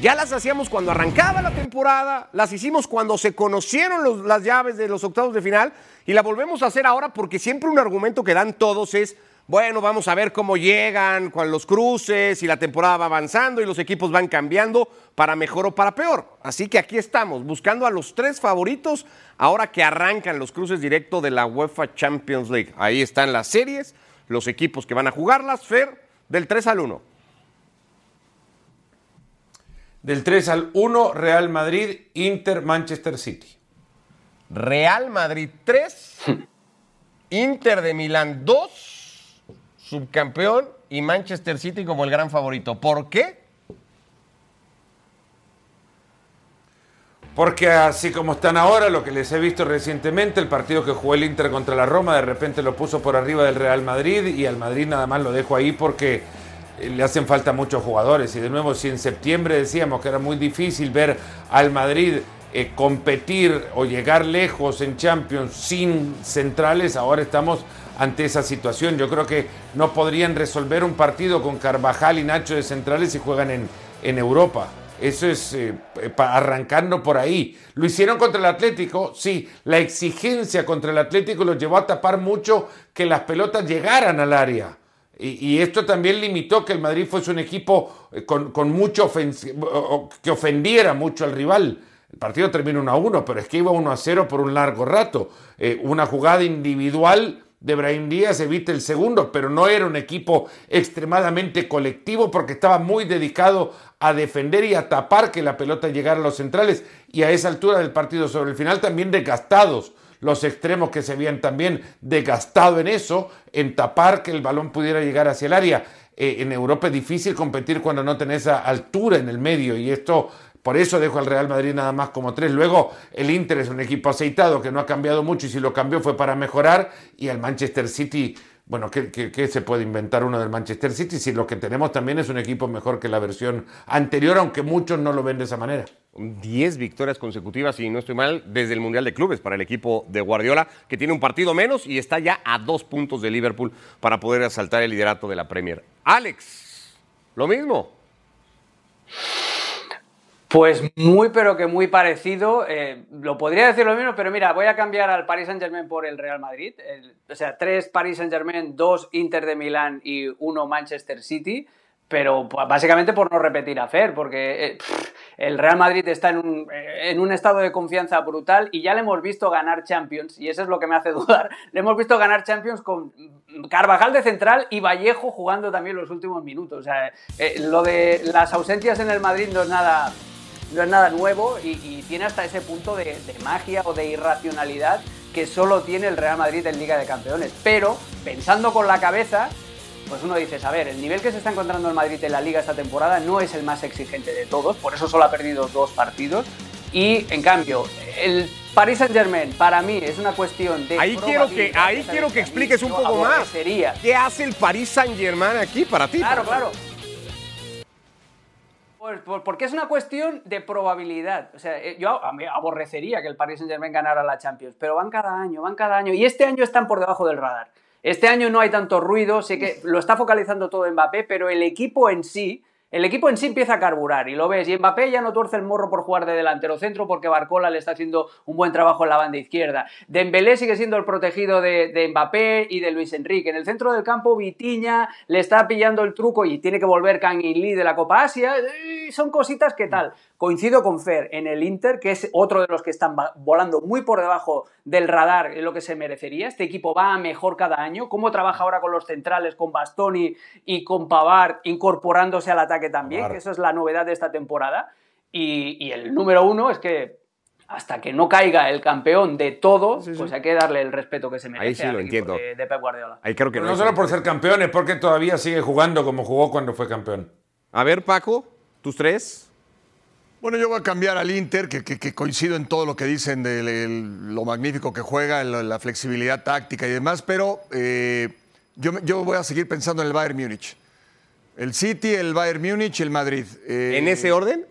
ya las hacíamos cuando arrancaba la temporada, las hicimos cuando se conocieron las llaves de los octavos de final y la volvemos a hacer ahora porque siempre un argumento que dan todos es, bueno, vamos a ver cómo llegan con los cruces y la temporada va avanzando y los equipos van cambiando para mejor o para peor. Así que aquí estamos, buscando a los tres favoritos ahora que arrancan los cruces directo de la UEFA Champions League. Ahí están las series, los equipos que van a jugarlas, Fer, del 3 al 1. Del 3 al 1, Real Madrid, Inter, Manchester City. Real Madrid 3, Inter de Milán 2, subcampeón y Manchester City como el gran favorito. ¿Por qué? Porque así como están ahora, lo que les he visto recientemente, el partido que jugó el Inter contra la Roma, de repente lo puso por arriba del Real Madrid y al Madrid nada más lo dejo ahí porque le hacen falta muchos jugadores. Y de nuevo, si en septiembre decíamos que era muy difícil ver al Madrid eh, competir o llegar lejos en Champions sin centrales, ahora estamos ante esa situación. Yo creo que no podrían resolver un partido con Carvajal y Nacho de centrales si juegan en, en Europa. Eso es eh, arrancando por ahí. Lo hicieron contra el Atlético, sí. La exigencia contra el Atlético los llevó a tapar mucho que las pelotas llegaran al área. Y, esto también limitó que el Madrid fuese un equipo eh, con, mucho que ofendiera mucho al rival. El partido terminó 1 a 1, pero es que iba 1 a 0 por un largo rato. Eh, una jugada individual de Brahim Díaz evita el segundo, pero no era un equipo extremadamente colectivo porque estaba muy dedicado a defender y a tapar que la pelota llegara a los centrales y a esa altura del partido sobre el final también desgastados los extremos que se habían también desgastado en eso, en tapar que el balón pudiera llegar hacia el área. Eh, en Europa es difícil competir cuando no tenés esa altura en el medio y esto por eso dejo al Real Madrid nada más como tres. Luego el Inter es un equipo aceitado que no ha cambiado mucho y si lo cambió fue para mejorar. Y el Manchester City, bueno, ¿qué, qué- se puede inventar uno del Manchester City si lo que tenemos también es un equipo mejor que la versión anterior, aunque muchos no lo ven de esa manera? 10 victorias consecutivas, si no estoy mal, desde el Mundial de Clubes para el equipo de Guardiola, que tiene un partido menos y está ya a dos puntos de Liverpool para poder asaltar el liderato de la Premier. Alex, lo mismo. Pues muy, pero que muy parecido. Eh, lo podría decir lo mismo, pero mira, voy a cambiar al Paris Saint-Germain por el Real Madrid. O sea, tres Paris Saint-Germain, dos Inter de Milán y uno Manchester City. Pero pues, básicamente por no repetir a Fer, porque eh, el Real Madrid está en un, eh, en un estado de confianza brutal y ya le hemos visto ganar Champions, y eso es lo que me hace dudar. Le hemos visto ganar Champions con Carvajal de central y Vallejo jugando también los últimos minutos. O sea, lo de las ausencias en el Madrid no es nada, no es nada nuevo y, y tiene hasta ese punto de, de magia o de irracionalidad que solo tiene el Real Madrid en Liga de Campeones. Pero, pensando con la cabeza, pues uno dice, a ver, el nivel que se está encontrando el Madrid en la Liga esta temporada no es el más exigente de todos, por eso solo ha perdido dos partidos. Y, en cambio, el Paris Saint-Germain, para mí, es una cuestión de... Ahí quiero que, ahí quiero que expliques un poco más. ¿Qué hace el Paris Saint-Germain aquí para ti? Claro, claro. Pues, porque es una cuestión de probabilidad. O sea, eh, yo mí aborrecería que el Paris Saint Germain ganara la Champions, pero van cada año, van cada año. Y este año están por debajo del radar. Este año no hay tanto ruido, sé que lo está focalizando todo Mbappé, pero el equipo en sí el equipo en sí empieza a carburar y lo ves. Y Mbappé ya no tuerce el morro por jugar de delantero centro porque Barcola le está haciendo un buen trabajo en la banda izquierda. Dembélé sigue siendo el protegido de, Mbappé y de Luis Enrique. En el centro del campo, Vitiña le está pillando el truco y tiene que volver Kang Lee de la Copa Asia. Son cositas que tal. Coincido con Fer en el Inter, que es otro de los que están volando muy por debajo del radar en lo que se merecería. Este equipo va mejor cada año. ¿Cómo trabaja ahora con los centrales, con Bastoni y con Pavard, incorporándose al ataque también? Que eso es la novedad de esta temporada. Y, y el número uno es que hasta que no caiga el campeón de todo, pues hay que darle el respeto que se merece Ahí sí al lo entiendo. De, de Pep Guardiola. Ahí creo que no. no solo por ser campeón, es porque todavía sigue jugando como jugó cuando fue campeón. A ver, Paco, tus tres. Bueno, yo voy a cambiar al Inter, que, que- que coincido en todo lo que dicen de el- lo magnífico que juega, la, la flexibilidad táctica y demás, pero eh, yo, yo voy a seguir pensando en el Bayern Múnich. El City, el Bayern Múnich y el Madrid. Eh, ¿En ese orden?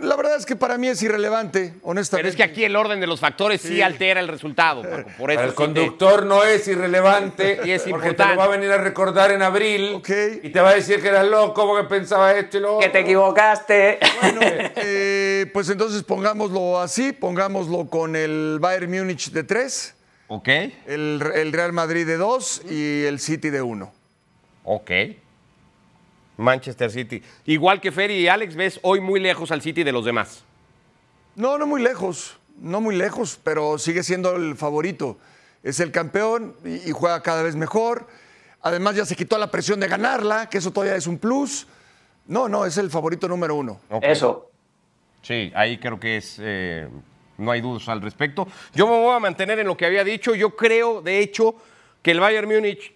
La verdad es que para mí es irrelevante, honestamente. Pero es que aquí el orden de los factores sí, altera el resultado, Paco. Por eso Para el sí te- conductor no es irrelevante Y es porque te lo va a venir a recordar en abril Ok. y te va a decir que eras loco porque pensaba esto y lo Que te equivocaste. Bueno, eh, pues entonces pongámoslo así, pongámoslo con el Bayern Múnich de 3, Ok. el, el Real Madrid de 2 y el City de 1. Ok. Manchester City. Igual que Ferry y Alex, ves hoy muy lejos al City de los demás. No, no muy lejos, no muy lejos, pero sigue siendo el favorito. Es el campeón y, y juega cada vez mejor. Además ya se quitó la presión de ganarla, que eso todavía es un plus. No, no, es el favorito número uno. Eso. Sí, ahí creo que es. eh, no hay dudas al respecto. Yo me voy a mantener en lo que había dicho. Yo creo, de hecho, que el Bayern Múnich,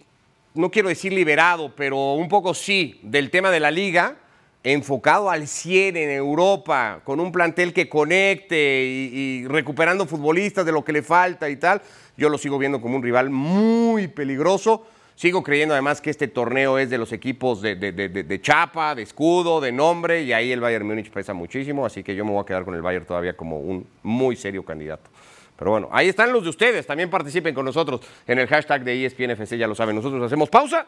no quiero decir liberado, pero un poco sí, del tema de la liga, enfocado al 100 en Europa, con un plantel que conecte y, recuperando futbolistas de lo que le falta y tal. Yo lo sigo viendo como un rival muy peligroso. Sigo creyendo además que este torneo es de los equipos de- de chapa, de escudo, de nombre, y ahí el Bayern Múnich pesa muchísimo, así que yo me voy a quedar con el Bayern todavía como un muy serio candidato. Pero bueno, ahí están los de ustedes, también participen con nosotros en el hashtag de ESPNFC, ya lo saben, nosotros hacemos pausa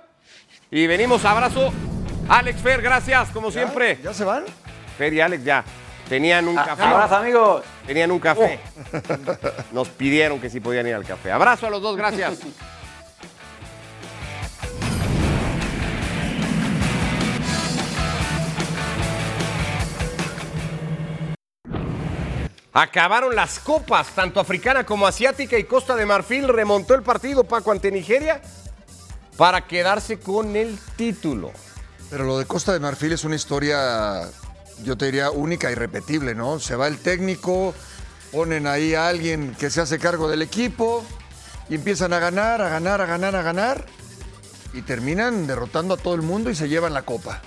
y venimos, abrazo. Alex Fer, gracias, como siempre. ¿Ya se van? Fer y Alex ya tenían un café. Abrazo, amigos. Tenían un café. Nos pidieron que si podían ir al café. Abrazo a los dos, gracias. Acabaron las copas, tanto africana como asiática, y Costa de Marfil remontó el partido Paco ante Nigeria para quedarse con el título. Pero lo de Costa de Marfil es una historia, yo te diría, única y repetible, ¿no? Se va el técnico, ponen ahí a alguien que se hace cargo del equipo y empiezan a ganar, a ganar, a ganar, a ganar y terminan derrotando a todo el mundo y se llevan la copa.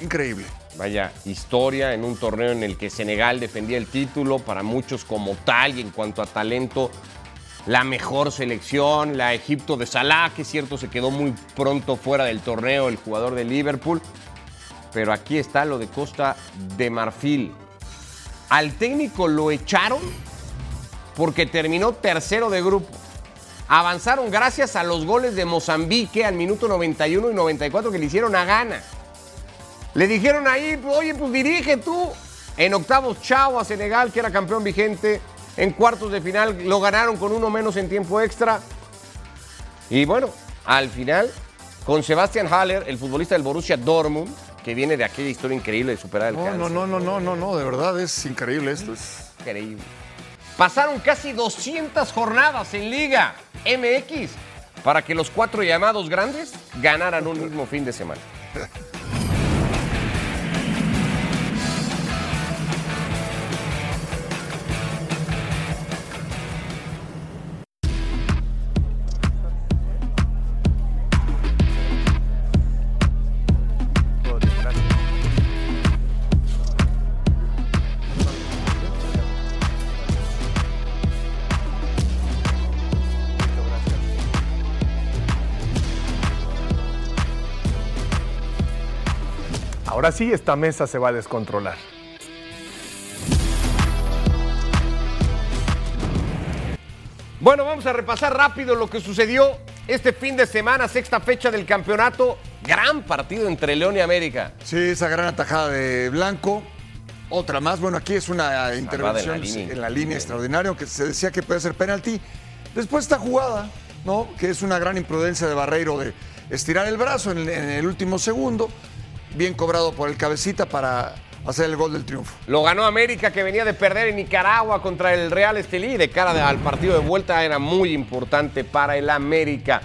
Increíble. Vaya historia en un torneo en el que Senegal defendía el título, para muchos como tal y en cuanto a talento, la mejor selección, la Egipto de Salah, que es cierto se quedó muy pronto fuera del torneo el jugador de Liverpool, pero aquí está lo de Costa de Marfil. Al técnico lo echaron porque terminó tercero de grupo. Avanzaron gracias a los goles de Mozambique al minuto 91 y 94 que le hicieron a Ghana. Le dijeron ahí, oye, pues dirige tú. En octavos, chao a Senegal, que era campeón vigente. En cuartos de final lo ganaron con uno menos en tiempo extra. Y bueno, al final, con Sebastian Haller, el futbolista del Borussia Dortmund, que viene de aquella historia increíble de superar el No, cáncer. no, no, no, no, no, no, de verdad es increíble esto. Es... Increíble. Pasaron casi 200 jornadas en Liga MX para que los cuatro llamados grandes ganaran un mismo fin de semana. Ahora sí, esta mesa se va a descontrolar. Bueno, vamos a repasar rápido lo que sucedió este fin de semana, sexta fecha del campeonato. Gran partido entre León y América. Sí, esa gran atajada de Blanco. Otra más. Bueno, aquí es una intervención en la línea. en la línea extraordinaria, aunque se decía que puede ser penalti. Después esta jugada, ¿no? Que es una gran imprudencia de Barreiro de estirar el brazo en, en el último segundo. Bien cobrado por el cabecita para hacer el gol del triunfo. Lo ganó América que venía de perder en Nicaragua contra el Real Estelí. De cara al partido de vuelta era muy importante para el América.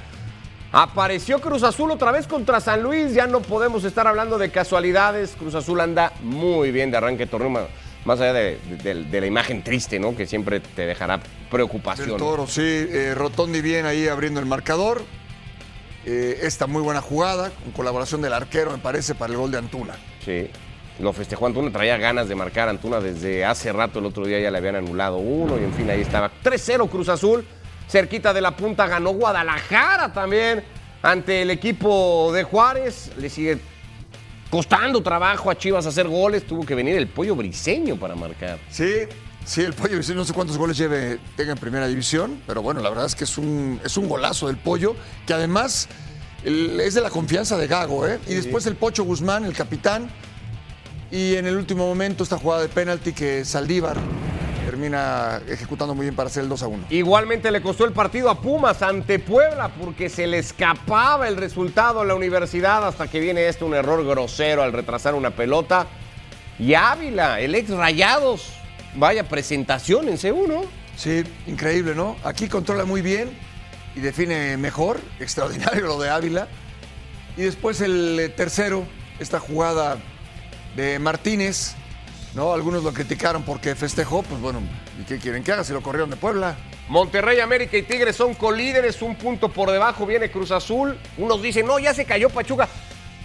Apareció Cruz Azul otra vez contra San Luis. Ya no podemos estar hablando de casualidades. Cruz Azul anda muy bien de arranque de torneo. Más allá de, de- de la imagen triste, ¿no? Que siempre te dejará preocupación. Toro, sí. eh, Rotondi bien ahí abriendo el marcador. Eh, esta muy buena jugada, con colaboración del arquero, me parece, para el gol de Antuna. Sí. Lo festejó Antuna, traía ganas de marcar Antuna desde hace rato. El otro día ya le habían anulado uno y en fin, ahí estaba. 3-0 Cruz Azul. Cerquita de la punta ganó Guadalajara también ante el equipo de Juárez. Le sigue costando trabajo a Chivas hacer goles. Tuvo que venir el pollo briseño para marcar. Sí, sí, el pollo, no sé cuántos goles lleve, tenga en primera división, pero bueno, la verdad es que es un, es un golazo del pollo, que además el- es de la confianza de Gago, ¿eh? Y después el Pocho Guzmán, el capitán, y en el último momento esta jugada de penalti que Saldívar termina ejecutando muy bien para hacer el 2 a 1. Igualmente le costó el partido a Pumas ante Puebla porque se le escapaba el resultado en la universidad hasta que viene esto, un error grosero al retrasar una pelota. Y Ávila, el ex Rayados, vaya presentación en C1. Sí, increíble, ¿no? Aquí controla muy bien y define mejor, extraordinario lo de Ávila. Y después el eh, tercero, esta jugada de Martínez, ¿no? Algunos lo criticaron porque festejó, pues bueno, ¿y qué quieren que haga? Si lo corrieron de Puebla. Monterrey, América y Tigres son colíderes, un punto por debajo viene Cruz Azul. Unos dicen, no, ya se cayó Pachuca.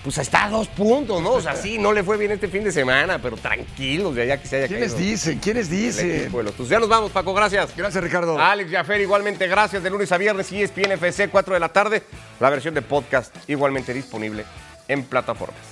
Pues está a dos puntos, ¿no? O sea, sí, no le fue bien este fin de semana, pero tranquilos de allá que se haya ¿Quiénes caído. dicen? ¿Quiénes dicen? Tuzos. Ya nos vamos, Paco, gracias. Gracias, Ricardo. Alex Jaffer, igualmente gracias. De lunes a viernes, ESPN FC, 4 de la tarde. La versión de podcast igualmente disponible en plataformas.